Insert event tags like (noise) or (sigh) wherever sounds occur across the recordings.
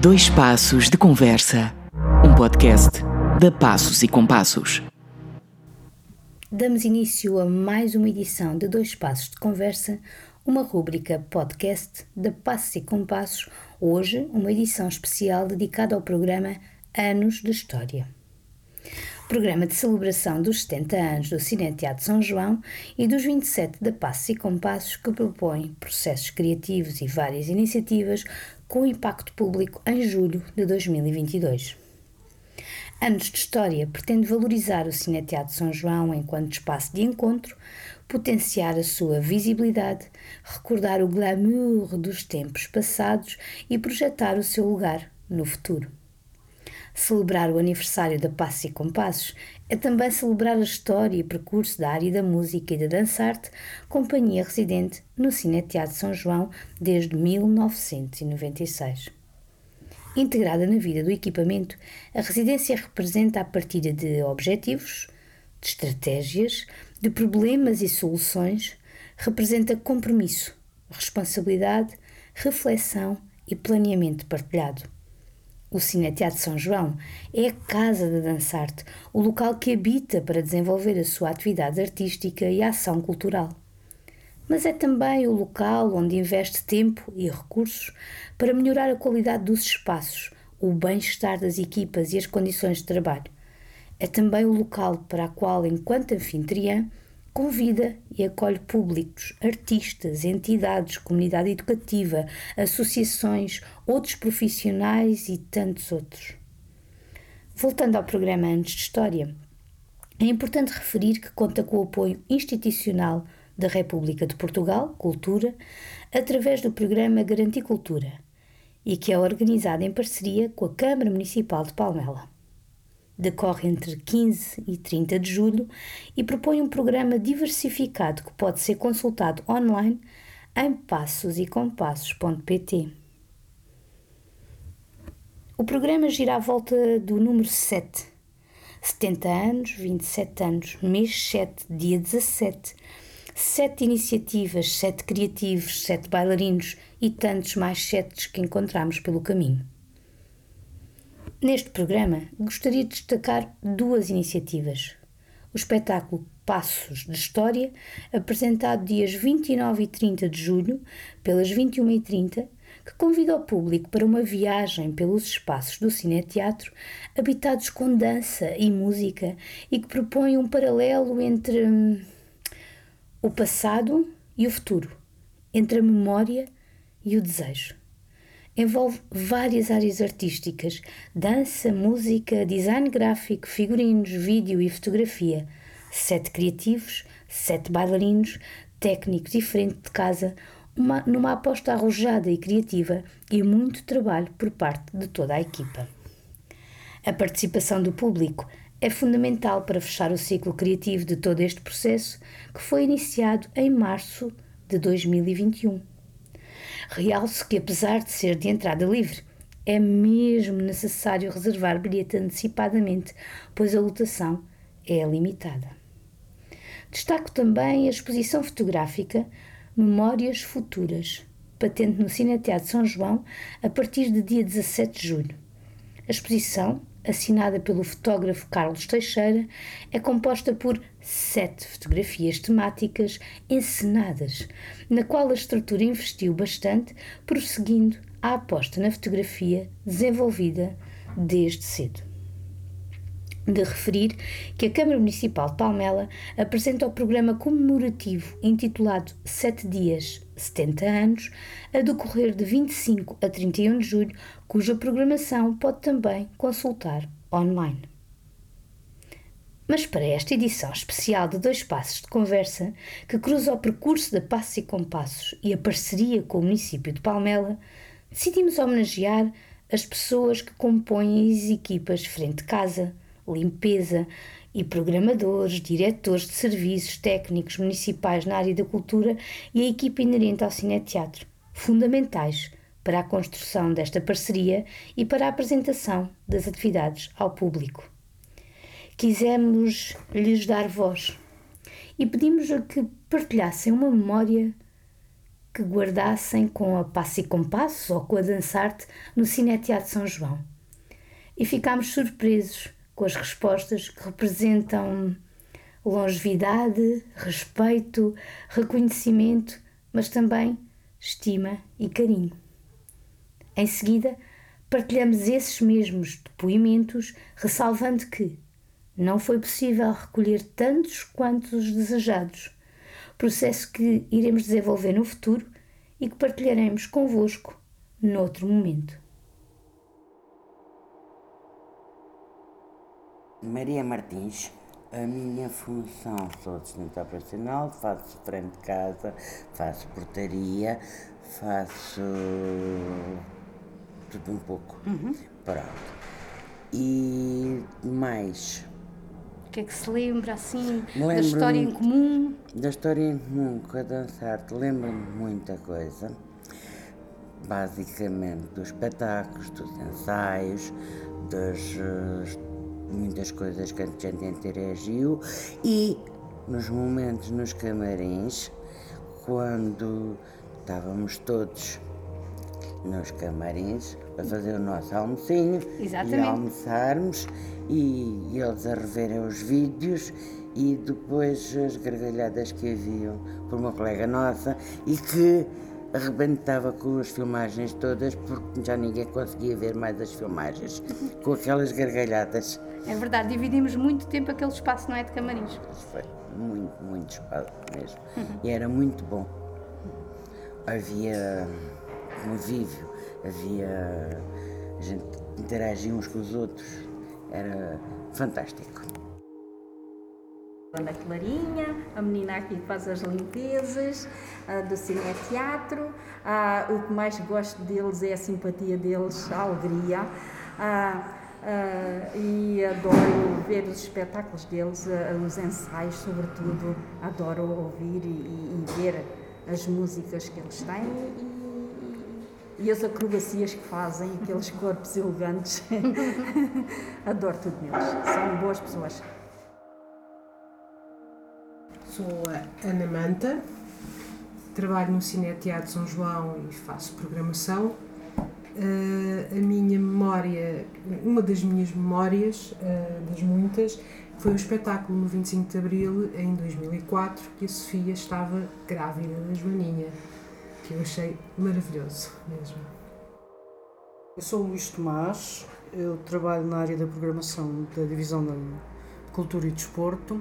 Dois Passos de Conversa, um podcast da Passos e Compassos. Damos início a mais uma edição de Dois Passos de Conversa, uma rúbrica podcast da Passos e Compassos, hoje uma edição especial dedicada ao programa Anos de História. Programa de celebração dos 70 anos do Cineteatro São João e dos 27 da Passos e Compassos que propõe processos criativos e várias iniciativas com impacto público em julho de 2022. Anos de História pretende valorizar o Cineteatro São João enquanto espaço de encontro, potenciar a sua visibilidade, recordar o glamour dos tempos passados e projetar o seu lugar no futuro. Celebrar o aniversário da Passos e Compassos é também celebrar a história e percurso da área da música e da dança-arte, companhia residente no Cineteatro São João desde 1996. Integrada na vida do equipamento, a residência representa a partilha de objetivos, de estratégias, de problemas e soluções, representa compromisso, responsabilidade, reflexão e planeamento partilhado. O Cineteatro São João é a casa da dançarte, o local que habita para desenvolver a sua atividade artística e ação cultural. Mas é também o local onde investe tempo e recursos para melhorar a qualidade dos espaços, o bem-estar das equipas e as condições de trabalho. É também o local para a qual, enquanto anfitriã, convida e acolhe públicos, artistas, entidades, comunidade educativa, associações, outros profissionais e tantos outros. Voltando ao programa Antes de História, é importante referir que conta com o apoio institucional da República de Portugal, Cultura, através do programa Garantir Cultura, e que é organizado em parceria com a Câmara Municipal de Palmela decorre entre 15 e 30 de julho e propõe um programa diversificado que pode ser consultado online em passosecompassos.pt. O programa gira à volta do número 7. 70 anos, 27 anos, mês 7, dia 17. Sete iniciativas, sete criativos, sete bailarinos e tantos mais setes que encontramos pelo caminho. Neste programa, gostaria de destacar duas iniciativas. O espetáculo Passos de História, apresentado dias 29 e 30 de julho, pelas 21h30, que convida o público para uma viagem pelos espaços do Cineteatro, habitados com dança e música, e que propõe um paralelo entre hum, o passado e o futuro, entre a memória e o desejo envolve várias áreas artísticas: dança, música, design gráfico, figurinos, vídeo e fotografia. Sete criativos, sete bailarinos, técnicos frente de casa, uma, numa aposta arrojada e criativa e muito trabalho por parte de toda a equipa. A participação do público é fundamental para fechar o ciclo criativo de todo este processo que foi iniciado em março de 2021. Realce que, apesar de ser de entrada livre, é mesmo necessário reservar bilhete antecipadamente, pois a lotação é limitada. Destaco também a exposição fotográfica Memórias Futuras, patente no Cineteatro São João a partir de dia 17 de julho. A exposição assinada pelo fotógrafo Carlos Teixeira, é composta por sete fotografias temáticas encenadas, na qual a estrutura investiu bastante, prosseguindo a aposta na fotografia desenvolvida desde cedo de referir que a Câmara Municipal de Palmela apresenta o programa comemorativo intitulado Sete Dias, 70 anos, a decorrer de 25 a 31 de julho, cuja programação pode também consultar online. Mas para esta edição especial de Dois Passos de Conversa, que cruza o percurso da Passos e Compassos e a parceria com o município de Palmela, decidimos homenagear as pessoas que compõem as equipas Frente Casa, limpeza e programadores, diretores de serviços técnicos municipais na área da cultura e a equipa inerente ao Cineteatro, fundamentais para a construção desta parceria e para a apresentação das atividades ao público. Quisemos lhes dar voz e pedimos que partilhassem uma memória que guardassem com a Passo e Compasso ou com a Dançarte no Cineteatro São João. E ficámos surpresos com as respostas que representam longevidade, respeito, reconhecimento, mas também estima e carinho. Em seguida, partilhamos esses mesmos depoimentos, ressalvando que não foi possível recolher tantos quanto os desejados, processo que iremos desenvolver no futuro e que partilharemos convosco noutro momento. Maria Martins, a minha função sou assistente operacional, faço frente de casa, faço portaria, faço tudo um pouco. Uhum. Pronto. E mais. O que é que se lembra assim da história em comum? Da história em comum com a dançar-te, lembro-me muita coisa. Basicamente dos espetáculos, dos ensaios, das uh, muitas coisas que a gente interagiu e nos momentos nos camarins, quando estávamos todos nos camarins a fazer o nosso almocinho Exatamente. e almoçarmos e, e eles a reverem os vídeos e depois as gargalhadas que haviam por uma colega nossa e que arrebentava com as filmagens todas porque já ninguém conseguia ver mais as filmagens com aquelas gargalhadas. É verdade, dividimos muito tempo aquele espaço, não é? De camarins. Foi muito, muito espaço mesmo. Uhum. E era muito bom. Havia convívio, havia. a gente interagia uns com os outros. Era fantástico. Ana Clarinha, a menina aqui que faz as limpezas, uh, do Cine Teatro. Uh, o que mais gosto deles é a simpatia deles, a alegria. Uh, e adoro ver os espetáculos deles, os ensaios, sobretudo. Adoro ouvir e, e, ver as músicas que eles têm e, e as acrobacias que fazem, aqueles (laughs) corpos elegantes. (laughs) adoro tudo neles. São boas pessoas. Sou a Ana Manta, trabalho no Cine Teatro São João e faço programação. Uh, a minha memória, uma das minhas memórias, uh, das muitas, foi o espetáculo no 25 de Abril, em 2004, que a Sofia estava grávida da Joaninha, que eu achei maravilhoso mesmo. Eu sou o Luís Tomás, eu trabalho na área da programação da Divisão da Cultura e Desporto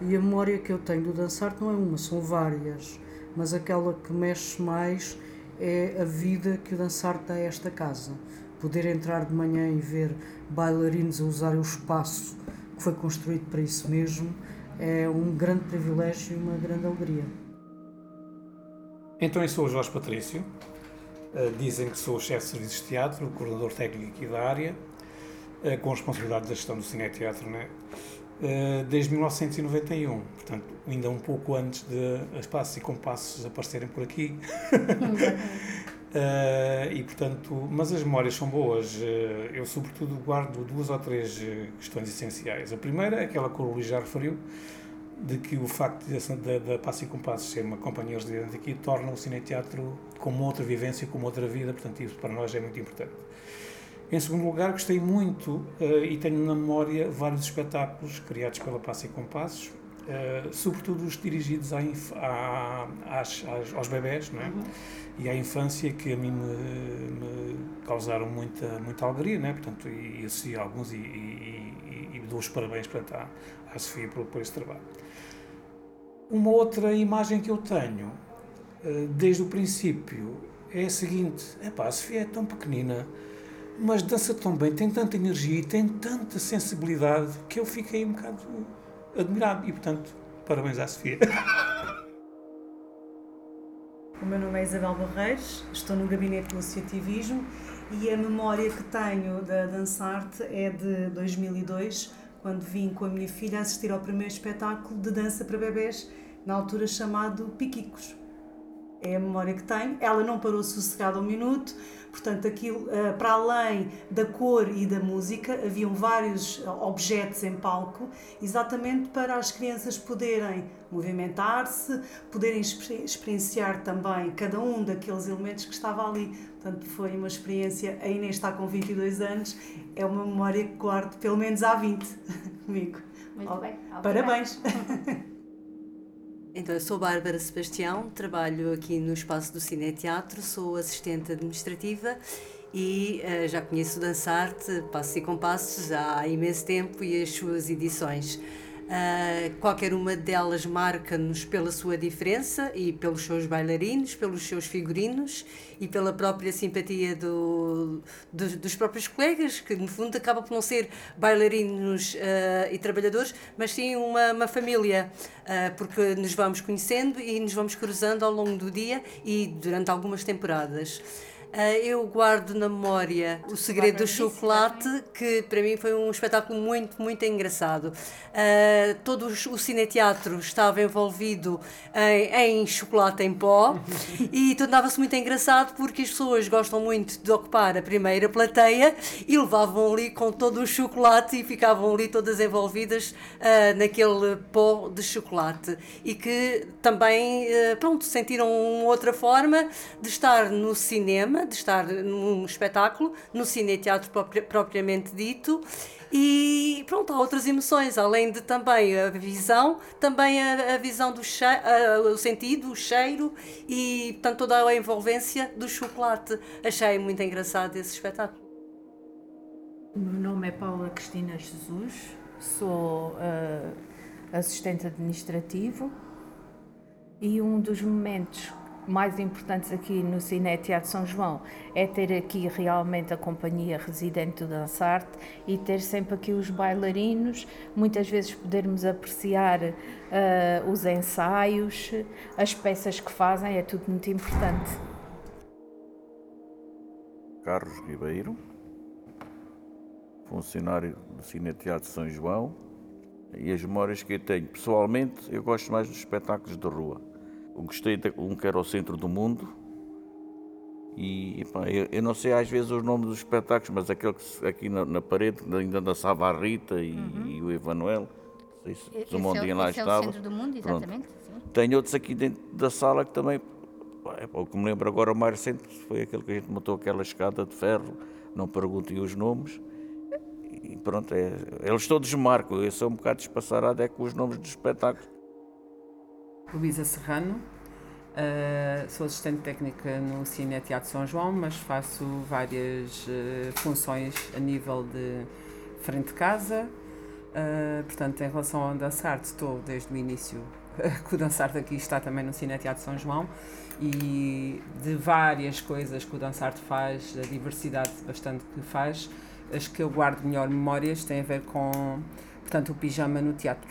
e a memória que eu tenho do dançar não é uma, são várias, mas aquela que mexe mais é a vida que o dançar dá a esta casa. Poder entrar de manhã e ver bailarinos a usar o espaço que foi construído para isso mesmo é um grande privilégio e uma grande alegria. Então, eu sou o Jorge Patrício. Uh, dizem que sou o chefe de serviços de teatro, o coordenador técnico aqui da área, uh, com responsabilidade da gestão do Cine Teatro, né? Eh, desde 1991, portanto, ainda um pouco antes de as passos e compassos aparecerem por aqui. uh, (laughs) e portanto, mas as memórias são boas. Uh, eu, sobretudo, guardo duas ou três questões essenciais. A primeira é aquela que o Luís já referiu, de que o facto da Passo e Compassos ser uma companhia residente aqui torna o Cine Teatro como outra vivência, como outra vida, portanto, isso para nós é muito importante. Em segundo lugar, gostei muito uh, e tenho na memória vários espetáculos criados pela Passa e Compassos, uh, sobretudo os dirigidos à, à, às, às, aos bebés não é? Uhum. e à infância, que a mim me, me, causaram muita, muita alegria, não é? portanto, e, e assisti alguns e, e, e, dou os parabéns portanto, à, à Sofia por, por esse trabalho. Uma outra imagem que eu tenho, uh, desde o princípio, é a seguinte: a Sofia é tão pequenina mas dança tão bem, tem tanta energia e tem tanta sensibilidade que eu fiquei um bocado admirado e, portanto, parabéns à Sofia. (laughs) O meu nome é Isabel Barreiros, estou no Gabinete do Associativismo e a memória que tenho da Dançarte é de 2002, quando vim com a minha filha assistir ao primeiro espetáculo de dança para bebés, na altura chamado Piquicos. É a memória que tenho. Ela não parou sossegada um minuto, portanto, aquilo, eh, para além da cor e da música, haviam vários eh, objetos em palco, exatamente para as crianças poderem movimentar-se, poderem experienciar também cada um daqueles elementos que estava ali. Portanto, foi uma experiência. A Inês está com 22 anos, é uma memória que guardo pelo menos há 20 (laughs) comigo. Muito oh, bem. Parabéns. (laughs) Então, eu sou Bárbara Sebastião, trabalho aqui no espaço do Cine Teatro, sou assistente administrativa e uh, já conheço Dançarte, Passos e Compassos há imenso tempo e as suas edições. Uh, qualquer uma delas marca-nos pela sua diferença e pelos seus bailarinos, pelos seus figurinos e pela própria simpatia do, do, dos próprios colegas, que no fundo acaba por não ser bailarinos uh, e trabalhadores, mas sim uma, uma família, uh, porque nos vamos conhecendo e nos vamos cruzando ao longo do dia e durante algumas temporadas. Uh, eu guardo na memória O Segredo do Chocolate, que para mim foi um espetáculo muito, muito engraçado. Uh, todo o cineteatro estava envolvido em, em chocolate em pó (laughs) e tornava-se muito engraçado porque as pessoas gostam muito de ocupar a primeira plateia e levavam ali com todo o chocolate e ficavam ali todas envolvidas uh, naquele pó de chocolate e que também, pronto, sentiram outra forma de estar no cinema de estar num espetáculo, no cine-teatro propriamente dito, e pronto, há outras emoções, além de também a visão, também a, a visão do cheiro, o sentido, o cheiro e portanto toda a envolvência do chocolate. Achei muito engraçado esse espetáculo. O meu nome é Paula Cristina Jesus, sou uh, assistente administrativo e um dos momentos mais importantes aqui no Cine Teatro São João é ter aqui realmente a companhia residente do Dançarte e ter sempre aqui os bailarinos, muitas vezes podermos apreciar uh, os ensaios, as peças que fazem, é tudo muito importante. Carlos Ribeiro, funcionário do Cine Teatro São João, e as memórias que eu tenho pessoalmente, eu gosto mais dos espetáculos de rua eu gostei de um que era o centro do mundo. E eu, eu, não sei às vezes os nomes dos espetáculos, mas aquele que aqui na, na parede ainda dançava a Rita e, uhum. e o Emanuel. Não sei se o Mondinho é, lá esse estava. É o centro do mundo, exatamente. Tenho outros aqui dentro da sala que também. O que me lembro agora, o mais recente foi aquele que a gente montou aquela escada de ferro, não perguntem os nomes. E pronto, é, eles todos marcam. Eu sou um bocado despassarado é com os nomes dos espetáculos. Luísa Serrano, uh, sou assistente técnica no Cine Teatro São João, mas faço várias uh, funções a nível de frente de casa. Uh, portanto, em relação ao Dançarte, estou desde o início (laughs) que o Dançarte aqui está também no Cine Teatro São João e de várias coisas que o Dançarte faz, da diversidade bastante que faz, as que eu guardo melhor memórias têm a ver com portanto, o pijama no teatro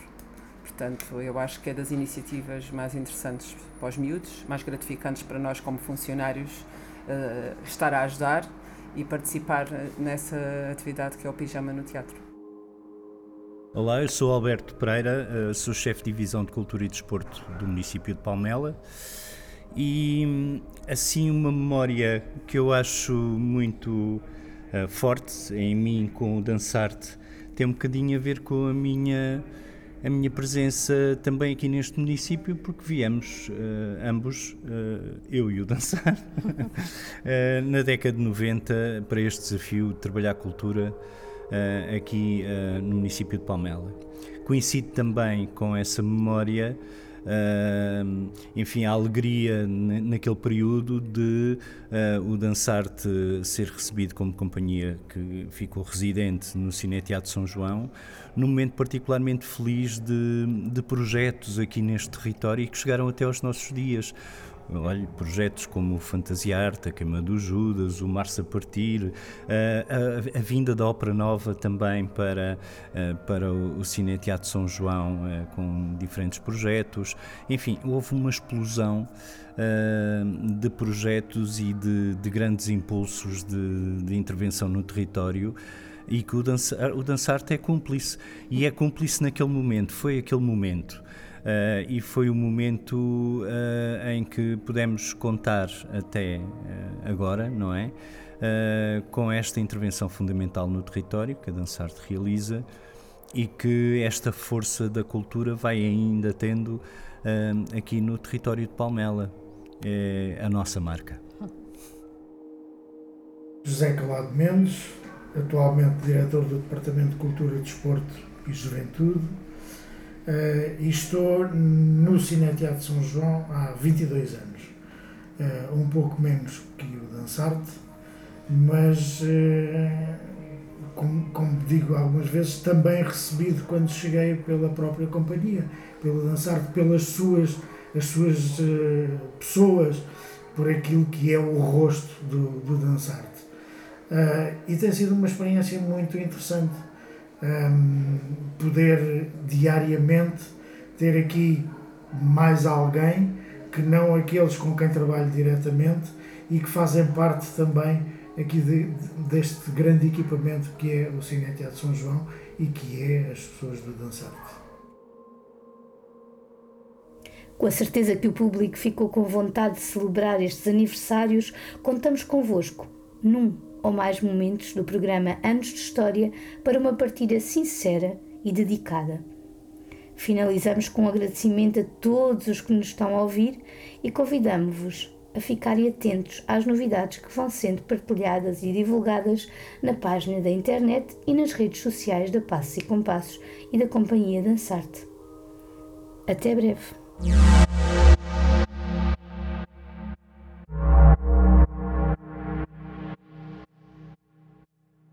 Portanto, eu acho que é das iniciativas mais interessantes para os miúdos, mais gratificantes para nós como funcionários uh, estar a ajudar e participar nessa atividade que é o Pijama no Teatro. Olá, eu sou Alberto Pereira, eh, sou chefe de divisão de Cultura e Desporto do município de Palmela e assim uma memória que eu acho muito uh, forte em mim com o Dançarte tem um bocadinho a ver com a minha a minha presença também aqui neste município, porque viemos uh, ambos, uh, eu e o Dançar, uh, (laughs) na década de 90 para este desafio de trabalhar cultura aqui no município de Palmela. Coincide também com essa memória uh, enfim, a alegria naquele período de uh, o Dançarte ser recebido como companhia que ficou residente no Cine Teatro São João, num momento particularmente feliz de, de projetos aqui neste território e que chegaram até aos nossos dias. Projetos como Fantasia Arte, a Queima do Judas, o Março a Partir, a, a, a, vinda da Ópera Nova também para, para o Cine Teatro São João, com diferentes projetos. Enfim, houve uma explosão de projetos e de, de grandes impulsos de, de intervenção no território e que o dançar, o dançar é cúmplice e é cúmplice naquele momento, foi aquele momento Uh, e foi o momento uh, em que pudemos contar até uh, agora, não é? com esta intervenção fundamental no território que a Dançarte realiza e que esta força da cultura vai ainda tendo aqui no território de Palmela. É a nossa marca. José Calado Mendes, atualmente diretor do Departamento de Cultura, Desporto e Juventude, uh, e estou no Cineteatro de São João há 22 anos. Uh, um pouco menos que o Dançarte, mas, uh, como, como, digo algumas vezes, também recebido quando cheguei pela própria companhia, pelo Dançarte, pelas suas, as suas pessoas, por aquilo que é o rosto do, do Dançarte. E tem sido uma experiência muito interessante um, poder diariamente ter aqui mais alguém que não aqueles com quem trabalho diretamente e que fazem parte também aqui de, de, deste grande equipamento que é o Cine Teatro São João e que é as pessoas do Dançarte. Com a certeza que o público ficou com vontade de celebrar estes aniversários, contamos convosco num ou mais momentos do programa Anos de História para uma partilha sincera e dedicada. Finalizamos com um agradecimento a todos os que nos estão a ouvir e convidamos-vos a ficarem atentos às novidades que vão sendo partilhadas e divulgadas na página da internet e nas redes sociais da Passos e Compassos e da Companhia Dançarte. Até breve!